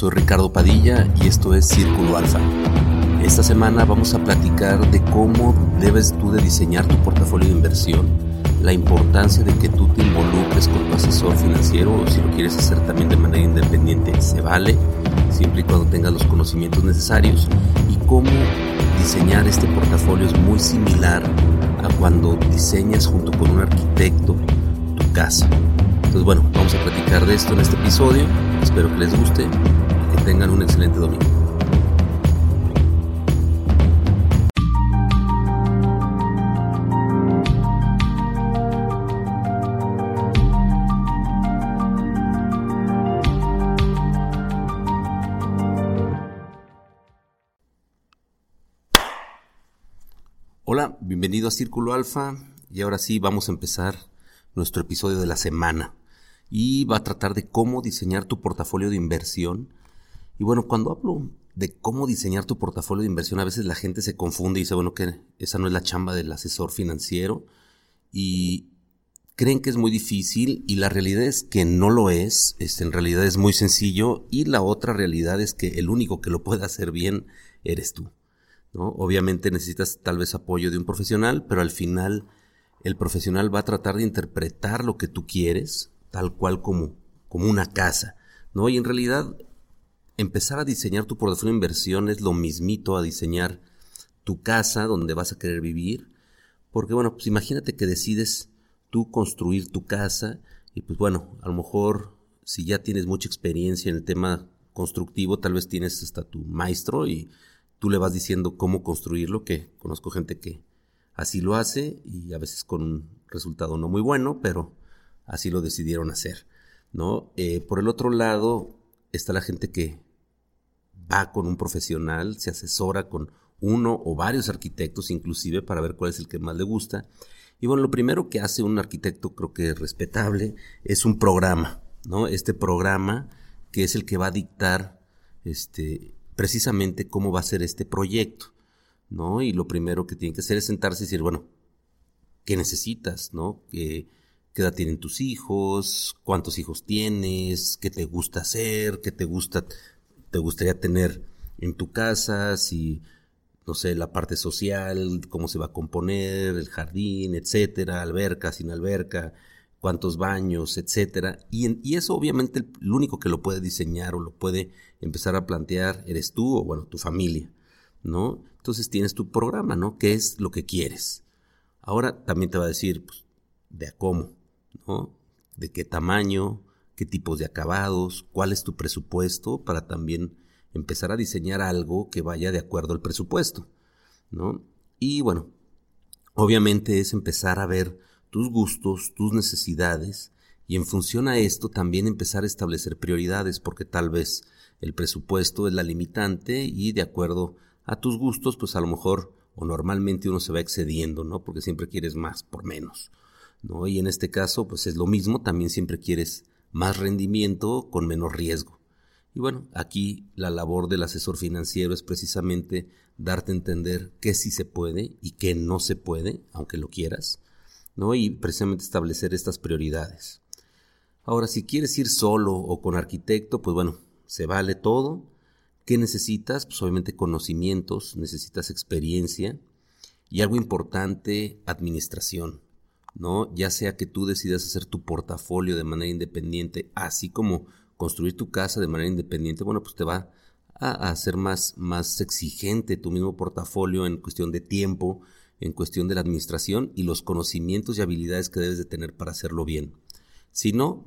Soy Ricardo Padilla y esto es Círculo Alfa. Esta semana vamos a platicar de cómo debes tú de diseñar tu portafolio de inversión, la importancia de que tú te involucres con tu asesor financiero o si lo quieres hacer también de manera independiente, se vale, siempre y cuando tengas los conocimientos necesarios y cómo diseñar este portafolio es muy similar a cuando diseñas junto con un arquitecto tu casa. Entonces bueno, vamos a platicar de esto en este episodio. Espero que les guste tengan un excelente domingo. Hola, bienvenido a Círculo Alfa y ahora sí vamos a empezar nuestro episodio de la semana y va a tratar de cómo diseñar tu portafolio de inversión. Y bueno, cuando hablo de cómo diseñar tu portafolio de inversión, a veces la gente se confunde y dice, bueno, que esa no es la chamba del asesor financiero y creen que es muy difícil y la realidad es que no lo es, este, en realidad es muy sencillo y la otra realidad es que el único que lo puede hacer bien eres tú. ¿no? Obviamente necesitas tal vez apoyo de un profesional, pero al final el profesional va a tratar de interpretar lo que tú quieres, tal cual como, como una casa, ¿no? Y en realidad, empezar a diseñar tu portafolio de inversión es lo mismito a diseñar tu casa donde vas a querer vivir, porque bueno, pues imagínate que decides tú construir tu casa y pues bueno, a lo mejor si ya tienes mucha experiencia en el tema constructivo, tal vez tienes hasta tu maestro y tú le vas diciendo cómo construirlo, que conozco gente que así lo hace y a veces con un resultado no muy bueno, pero así lo decidieron hacer, ¿no? Eh, por el otro lado está la gente que va con un profesional, se asesora con uno o varios arquitectos inclusive para ver cuál es el que más le gusta. Y bueno, lo primero que hace un arquitecto creo que respetable es un programa, ¿no? Este programa que es el que va a dictar este precisamente cómo va a ser este proyecto, ¿no? Y lo primero que tiene que hacer es sentarse y decir, bueno, ¿qué necesitas, no? ¿Qué, qué edad tienen tus hijos, cuántos hijos tienes, qué te gusta hacer, qué te gusta, te gustaría tener en tu casa, si, no sé, la parte social, cómo se va a componer, el jardín, etcétera, alberca, sin alberca, cuántos baños, etcétera. Y, eso obviamente el único que lo puede diseñar o lo puede empezar a plantear eres tú o bueno, tu familia, ¿no? Entonces tienes tu programa, ¿no? ¿Qué es lo que quieres? Ahora también te va a decir, pues, de a cómo. ¿no? De qué tamaño, qué tipos de acabados, cuál es tu presupuesto para también empezar a diseñar algo que vaya de acuerdo al presupuesto, ¿no? Y bueno, obviamente es empezar a ver tus gustos, tus necesidades y en función a esto también empezar a establecer prioridades porque tal vez el presupuesto es la limitante y de acuerdo a tus gustos pues a lo mejor o normalmente uno se va excediendo, ¿no? Porque siempre quieres más por menos. ¿no? Y en este caso, pues es lo mismo, también siempre quieres más rendimiento con menos riesgo. Y bueno, aquí la labor del asesor financiero es precisamente darte a entender qué sí se puede y qué no se puede, aunque lo quieras, ¿no? Y precisamente establecer estas prioridades. Ahora, si quieres ir solo o con arquitecto, pues bueno, se vale todo. ¿Qué necesitas? Pues obviamente conocimientos, necesitas experiencia y algo importante, administración. ¿No? Ya sea que tú decidas hacer tu portafolio de manera independiente, así como construir tu casa de manera independiente, bueno, pues te va a hacer más, más exigente tu mismo portafolio en cuestión de tiempo, en cuestión de la administración y los conocimientos y habilidades que debes de tener para hacerlo bien. Si no,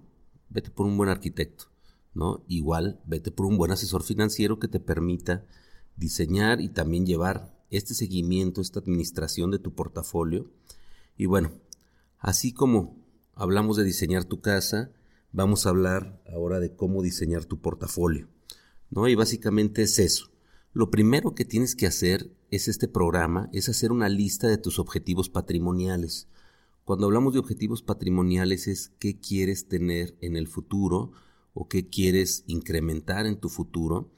vete por un buen arquitecto, ¿no? Igual, vete por un buen asesor financiero que te permita diseñar y también llevar este seguimiento, esta administración de tu portafolio. Y bueno, Así como hablamos de diseñar tu casa, vamos a hablar ahora de cómo diseñar tu portafolio. ¿no? Y básicamente es eso. Lo primero que tienes que hacer es este programa, es hacer una lista de tus objetivos patrimoniales. Cuando hablamos de objetivos patrimoniales es qué quieres tener en el futuro o qué quieres incrementar en tu futuro.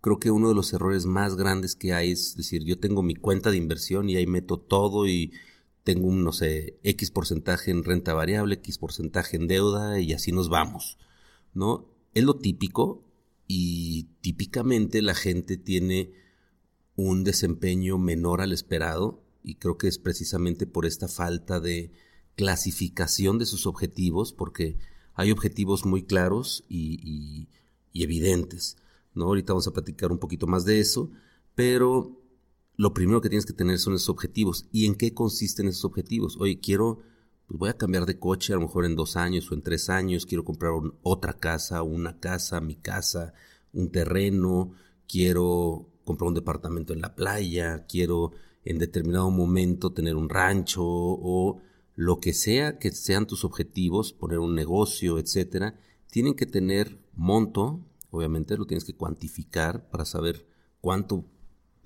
Creo que uno de los errores más grandes que hay es decir, yo tengo mi cuenta de inversión y ahí meto todo y tengo un, no sé, X porcentaje en renta variable, X porcentaje en deuda y así nos vamos, ¿no? Es lo típico, y típicamente la gente tiene un desempeño menor al esperado y creo que es precisamente por esta falta de clasificación de sus objetivos, porque hay objetivos muy claros y, evidentes. ¿no? Ahorita vamos a platicar un poquito más de eso, pero lo primero que tienes que tener son esos objetivos. ¿Y en qué consisten esos objetivos? Oye, quiero, pues voy a cambiar de coche a lo mejor en dos años o en tres años, quiero comprar otra casa, una casa, mi casa, un terreno, quiero comprar un departamento en la playa, quiero en determinado momento tener un rancho o lo que sea que sean tus objetivos, poner un negocio, etcétera, tienen que tener monto, obviamente lo tienes que cuantificar para saber cuánto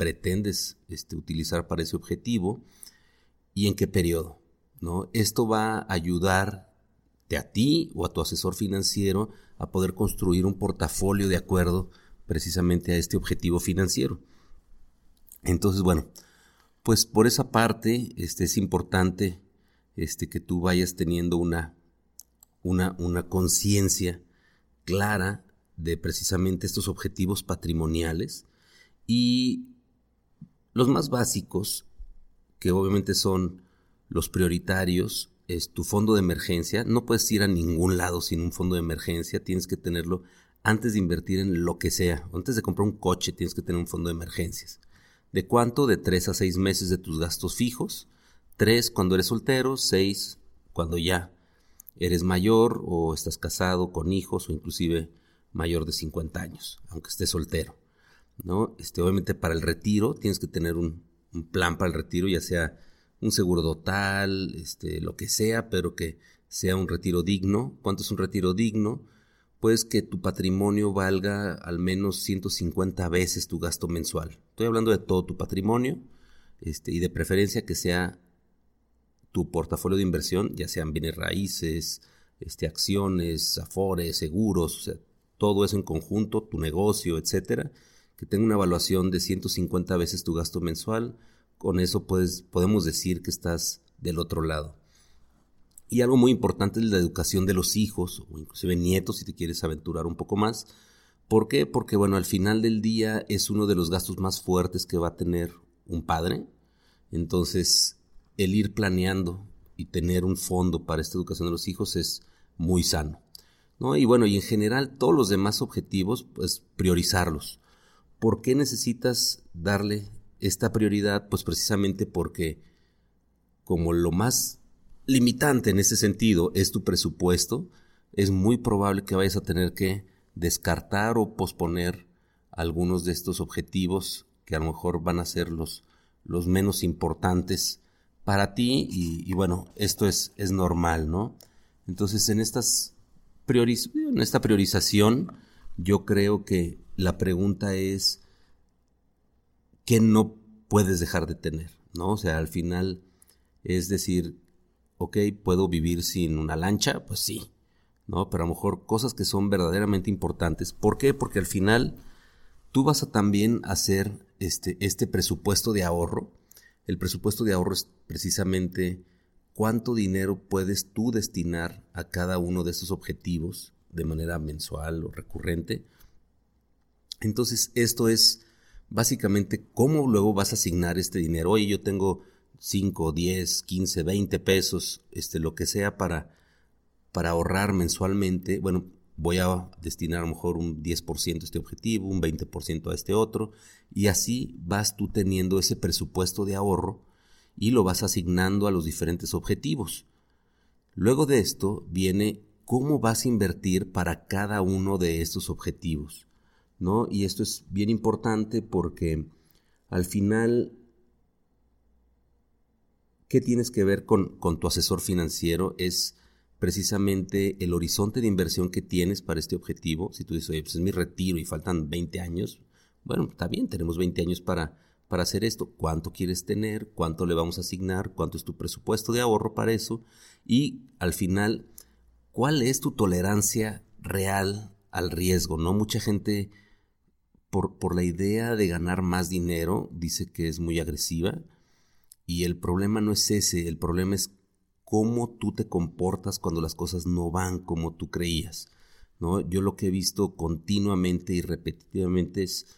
pretendes este, utilizar para ese objetivo y en qué periodo. ¿no? Esto va a ayudarte a ti o a tu asesor financiero a poder construir un portafolio de acuerdo precisamente a este objetivo financiero. Entonces, bueno, pues por esa parte este, es importante este, que tú vayas teniendo una, una, una conciencia clara de precisamente estos objetivos patrimoniales y los más básicos, que obviamente son los prioritarios, es tu fondo de emergencia. No puedes ir a ningún lado sin un fondo de emergencia, tienes que tenerlo antes de invertir en lo que sea. Antes de comprar un coche tienes que tener un fondo de emergencias. ¿De cuánto? De tres a seis meses de tus gastos fijos Tres cuando eres soltero, seis cuando ya eres mayor o estás casado con hijos o inclusive mayor de 50 años, aunque estés soltero. ¿No? Este, obviamente para el retiro tienes que tener un, plan para el retiro, ya sea un seguro total, este, lo que sea, pero que sea un retiro digno. ¿Cuánto es un retiro digno? Pues que tu patrimonio valga al menos 150 veces tu gasto mensual. Estoy hablando de todo tu patrimonio este, y de preferencia que sea tu portafolio de inversión, ya sean bienes raíces, este, acciones, afores, seguros, todo eso en conjunto, tu negocio, etcétera, que tenga una evaluación de 150 veces tu gasto mensual, con eso puedes, podemos decir que estás del otro lado. Y algo muy importante es la educación de los hijos, o inclusive nietos, si te quieres aventurar un poco más. ¿Por qué? Porque, bueno, al final del día es uno de los gastos más fuertes que va a tener un padre. Entonces, el ir planeando y tener un fondo para esta educación de los hijos es muy sano. ¿no? Y bueno, y en general todos los demás objetivos, pues priorizarlos. ¿Por qué necesitas darle esta prioridad? Pues precisamente porque como lo más limitante en ese sentido es tu presupuesto, es muy probable que vayas a tener que descartar o posponer algunos de estos objetivos que a lo mejor van a ser los, los menos importantes para ti y, bueno, esto es, es, normal, ¿no? Entonces, en, estas en esta priorización, yo creo que la pregunta es, ¿qué no puedes dejar de tener? ¿No? O sea, al final es decir, ok, ¿puedo vivir sin una lancha? Pues sí, ¿no? Pero a lo mejor cosas que son verdaderamente importantes. ¿Por qué? Porque al final tú vas a también hacer este, este presupuesto de ahorro el presupuesto de ahorro es precisamente cuánto dinero puedes tú destinar a cada uno de esos objetivos de manera mensual o recurrente. Entonces, esto es básicamente cómo luego vas a asignar este dinero. Oye, yo tengo 5, 10, 15, 20 pesos, este, lo que sea para, para ahorrar mensualmente. Bueno, voy a destinar a lo mejor un 10% a este objetivo, un 20% a este otro, y así vas tú teniendo ese presupuesto de ahorro y lo vas asignando a los diferentes objetivos. Luego de esto viene cómo vas a invertir para cada uno de estos objetivos, ¿no? Y esto es bien importante porque al final, ¿qué tienes que ver con, con tu asesor financiero? Es precisamente el horizonte de inversión que tienes para este objetivo. Si tú dices, oye, pues es mi retiro y faltan 20 años, bueno, está bien, tenemos 20 años para, para hacer esto. ¿Cuánto quieres tener? ¿Cuánto le vamos a asignar? ¿Cuánto es tu presupuesto de ahorro para eso? Y al final, ¿cuál es tu tolerancia real al riesgo? No mucha gente, por, por la idea de ganar más dinero, dice que es muy agresiva. Y el problema no es ese, el problema es cómo tú te comportas cuando las cosas no van como tú creías. ¿no? Yo lo que he visto continuamente y repetitivamente es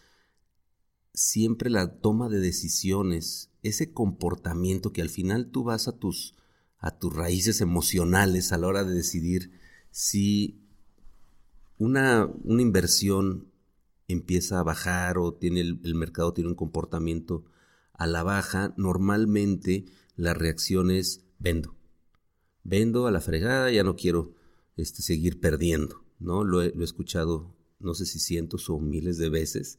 siempre la toma de decisiones, ese comportamiento que al final tú vas a tus, a tus raíces emocionales a la hora de decidir si una, una inversión empieza a bajar o tiene el, mercado tiene un comportamiento a la baja, normalmente la reacción es vendo. Vendo a la fregada, ya no quiero este, seguir perdiendo, ¿no? Lo he, lo he escuchado no sé si cientos o miles de veces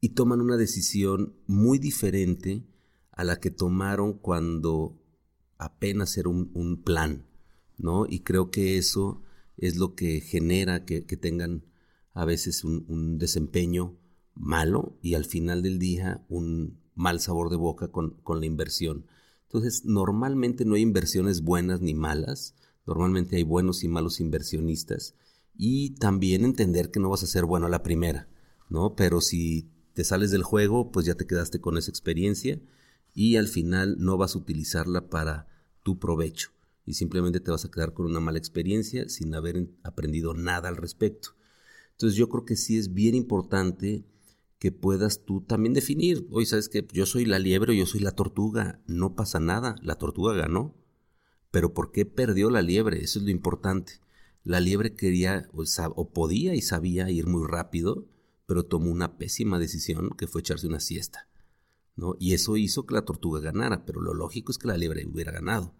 y toman una decisión muy diferente a la que tomaron cuando apenas era un, plan, ¿no? Y creo que eso es lo que genera que, tengan a veces un, desempeño malo y al final del día un mal sabor de boca con, con la inversión. Entonces, normalmente no hay inversiones buenas ni malas, normalmente hay buenos y malos inversionistas y también entender que no vas a ser bueno a la primera, ¿no? Pero si te sales del juego, pues ya te quedaste con esa experiencia y al final no vas a utilizarla para tu provecho y simplemente te vas a quedar con una mala experiencia sin haber aprendido nada al respecto. Entonces yo creo que sí es bien importante que puedas tú también definir, hoy sabes que yo soy la liebre o yo soy la tortuga, no pasa nada, la tortuga ganó, pero ¿por qué perdió la liebre? Eso es lo importante. La liebre quería o, o podía y sabía ir muy rápido, pero tomó una pésima decisión que fue echarse una siesta. ¿no? Y eso hizo que la tortuga ganara, pero lo lógico es que la liebre hubiera ganado.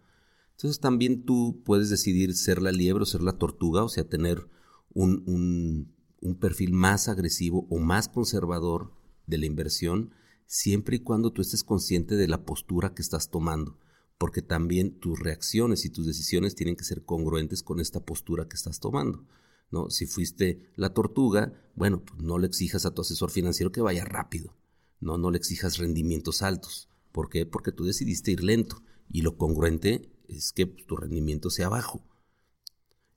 Entonces también tú puedes decidir ser la liebre o ser la tortuga, o sea, tener un, un, un perfil más agresivo o más conservador de la inversión, siempre y cuando tú estés consciente de la postura que estás tomando, porque también tus reacciones y tus decisiones tienen que ser congruentes con esta postura que estás tomando. ¿no? Si fuiste la tortuga, bueno, pues no le exijas a tu asesor financiero que vaya rápido, ¿no? No le exijas rendimientos altos. ¿Por qué? Porque tú decidiste ir lento y lo congruente es que tu rendimiento sea bajo.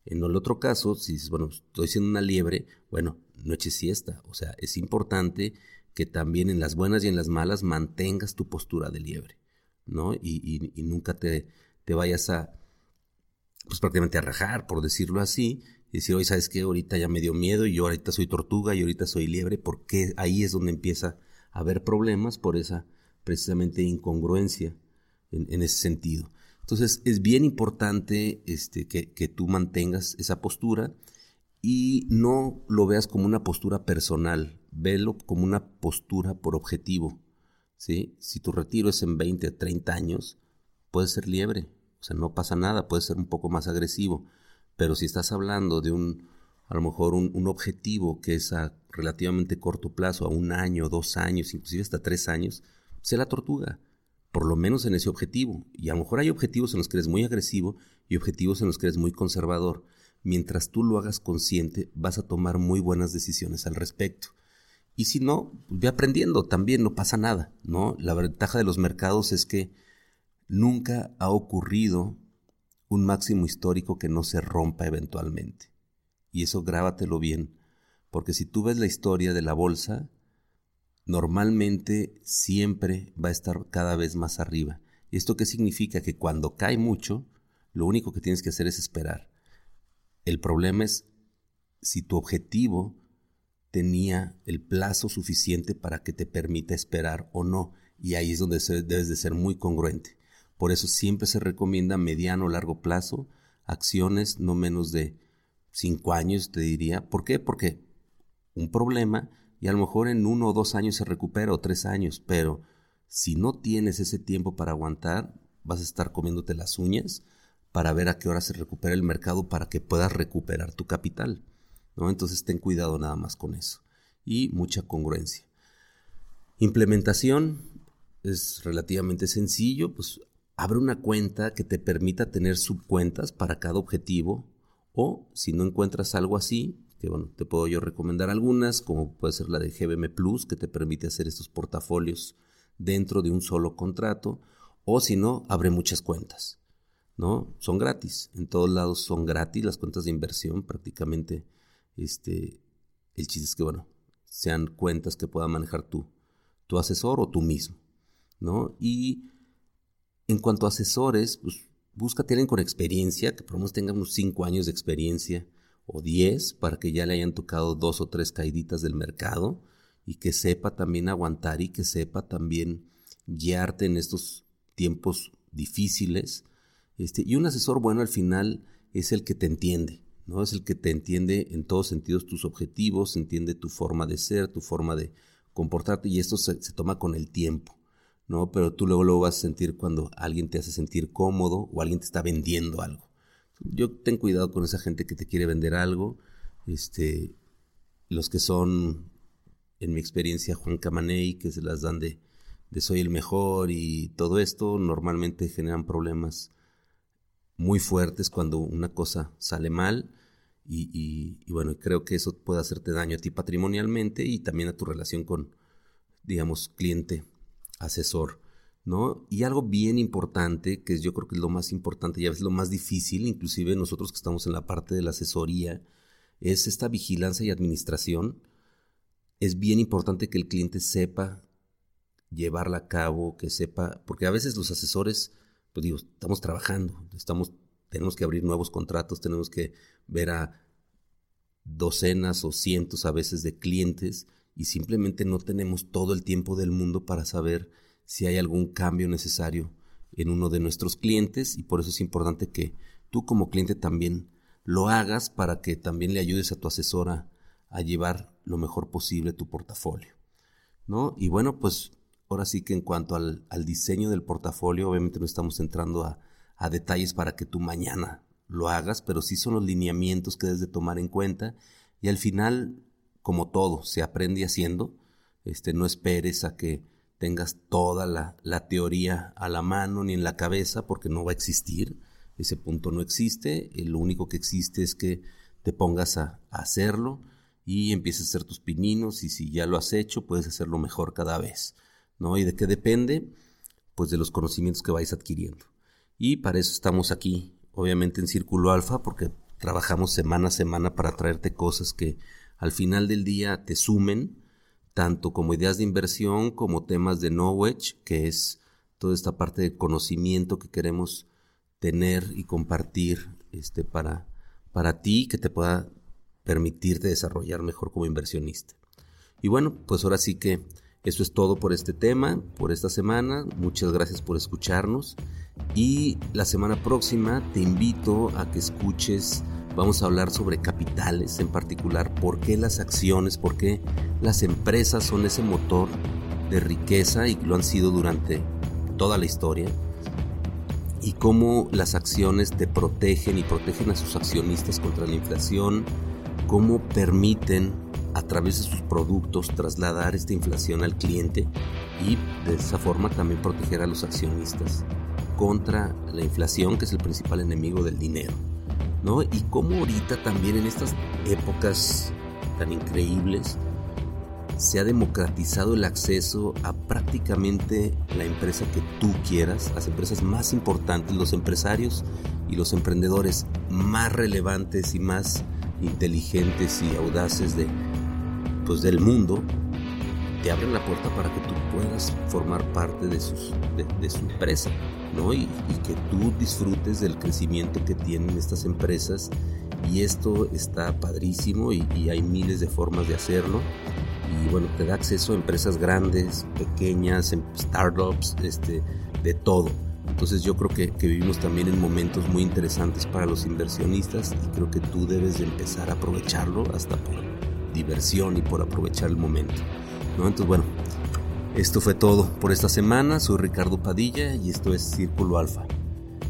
En el otro caso, si dices, bueno, estoy siendo una liebre, bueno, no eches siesta. O sea, es importante que también en las buenas y en las malas mantengas tu postura de liebre, ¿no? Y, y nunca te, te vayas a, pues prácticamente a rajar, por decirlo así, y decir, oye, ¿sabes qué? Ahorita ya me dio miedo y yo ahorita soy tortuga y ahorita soy liebre, porque ahí es donde empieza a haber problemas por esa precisamente incongruencia en, ese sentido. Entonces es bien importante este, que, que, tú mantengas esa postura y no lo veas como una postura personal, velo como una postura por objetivo. ¿sí? Si tu retiro es en 20 o 30 años, puedes ser liebre, o sea, no pasa nada, puedes ser un poco más agresivo pero si estás hablando de un, a lo mejor un, objetivo que es a relativamente corto plazo, a un año, dos años, inclusive hasta tres años, sé la tortuga, por lo menos en ese objetivo. Y a lo mejor hay objetivos en los que eres muy agresivo y objetivos en los que eres muy conservador. Mientras tú lo hagas consciente, vas a tomar muy buenas decisiones al respecto. Y si no, ve aprendiendo, también no pasa nada, ¿no? La ventaja de los mercados es que nunca ha ocurrido un máximo histórico que no se rompa eventualmente. Y eso grábatelo bien, porque si tú ves la historia de la bolsa, normalmente siempre va a estar cada vez más arriba. ¿Y esto qué significa? Que cuando cae mucho, lo único que tienes que hacer es esperar. El problema es si tu objetivo tenía el plazo suficiente para que te permita esperar o no. Y ahí es donde debes de ser muy congruente. Por eso siempre se recomienda mediano o largo plazo, acciones no menos de cinco años, te diría. ¿Por qué? Porque un problema y a lo mejor en uno o dos años se recupera o tres años, pero si no tienes ese tiempo para aguantar, vas a estar comiéndote las uñas para ver a qué hora se recupera el mercado para que puedas recuperar tu capital. ¿no? Entonces ten cuidado nada más con eso. Y mucha congruencia. Implementación es relativamente sencillo, pues abre una cuenta que te permita tener subcuentas para cada objetivo o si no encuentras algo así, que bueno, te puedo yo recomendar algunas, como puede ser la de GBM Plus, que te permite hacer estos portafolios dentro de un solo contrato, o si no, abre muchas cuentas, ¿no? Son gratis, en todos lados son gratis las cuentas de inversión, prácticamente, este, el chiste es que, bueno, sean cuentas que pueda manejar tú, tu asesor o tú mismo, ¿no? Y en cuanto a asesores, pues busca tener con experiencia, que por lo menos unos 5 años de experiencia o 10 para que ya le hayan tocado dos o tres caíditas del mercado y que sepa también aguantar y que sepa también guiarte en estos tiempos difíciles. Este, y un asesor bueno al final es el que te entiende, ¿no? Es el que te entiende en todos sentidos tus objetivos, entiende tu forma de ser, tu forma de comportarte y esto se, toma con el tiempo, ¿no? Pero tú luego lo vas a sentir cuando alguien te hace sentir cómodo o alguien te está vendiendo algo. Yo ten cuidado con esa gente que te quiere vender algo, este, los que son, en mi experiencia, Juan Camaney, que se las dan de, de soy el mejor y todo esto, normalmente generan problemas muy fuertes cuando una cosa sale mal. Y, bueno, creo que eso puede hacerte daño a ti patrimonialmente y también a tu relación con, digamos, cliente, asesor, ¿no? Y algo bien importante, que yo creo que es lo más importante y a veces lo más difícil, inclusive nosotros que estamos en la parte de la asesoría, es esta vigilancia y administración. Es bien importante que el cliente sepa llevarla a cabo, que sepa, porque a veces los asesores pues digo, estamos trabajando, estamos, tenemos que abrir nuevos contratos, tenemos que ver a docenas o cientos a veces de clientes y simplemente no tenemos todo el tiempo del mundo para saber si hay algún cambio necesario en uno de nuestros clientes y por eso es importante que tú como cliente también lo hagas para que también le ayudes a tu asesora a llevar lo mejor posible tu portafolio. ¿No? Y bueno, pues Ahora sí que en cuanto al, diseño del portafolio, obviamente no estamos entrando a, detalles para que tú mañana lo hagas, pero sí son los lineamientos que debes de tomar en cuenta y al final, como todo, se aprende haciendo. Este, no esperes a que tengas toda la, teoría a la mano ni en la cabeza porque no va a existir. Ese punto no existe. Lo único que existe es que te pongas a, a hacerlo y empieces a hacer tus pininos y si ya lo has hecho puedes hacerlo mejor cada vez. ¿no? ¿Y de qué depende? Pues de los conocimientos que vais adquiriendo. Y para eso estamos aquí, obviamente en Círculo Alfa, porque trabajamos semana a semana para traerte cosas que al final del día te sumen, tanto como ideas de inversión como temas de knowledge, que es toda esta parte de conocimiento que queremos tener y compartir este, para, para ti, que te pueda permitirte desarrollar mejor como inversionista. Y bueno, pues ahora sí que eso es todo por este tema, por esta semana. Muchas gracias por escucharnos. Y la semana próxima te invito a que escuches, vamos a hablar sobre capitales, en particular por qué las acciones, por qué las empresas son ese motor de riqueza y lo han sido durante toda la historia. Y cómo las acciones te protegen y protegen a sus accionistas contra la inflación, cómo permiten a través de sus productos trasladar esta inflación al cliente y de esa forma también proteger a los accionistas contra la inflación que es el principal enemigo del dinero. ¿no? Y cómo ahorita también en estas épocas tan increíbles se ha democratizado el acceso a prácticamente la empresa que tú quieras, las empresas más importantes, los empresarios y los emprendedores más relevantes y más inteligentes y audaces de, pues, del mundo, te abren la puerta para que tú puedas formar parte de, su empresa, ¿no? Y, que tú disfrutes del crecimiento que tienen estas empresas. Y esto está padrísimo y, hay miles de formas de hacerlo. Y bueno, te da acceso a empresas grandes, pequeñas, em, startups, este, de todo. Entonces yo creo que, vivimos también en momentos muy interesantes para los inversionistas y creo que tú debes de empezar a aprovecharlo hasta por diversión y por aprovechar el momento. Entonces, bueno, esto fue todo por esta semana. Soy Ricardo Padilla y esto es Círculo Alfa.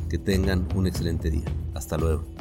Que tengan un excelente día. Hasta luego.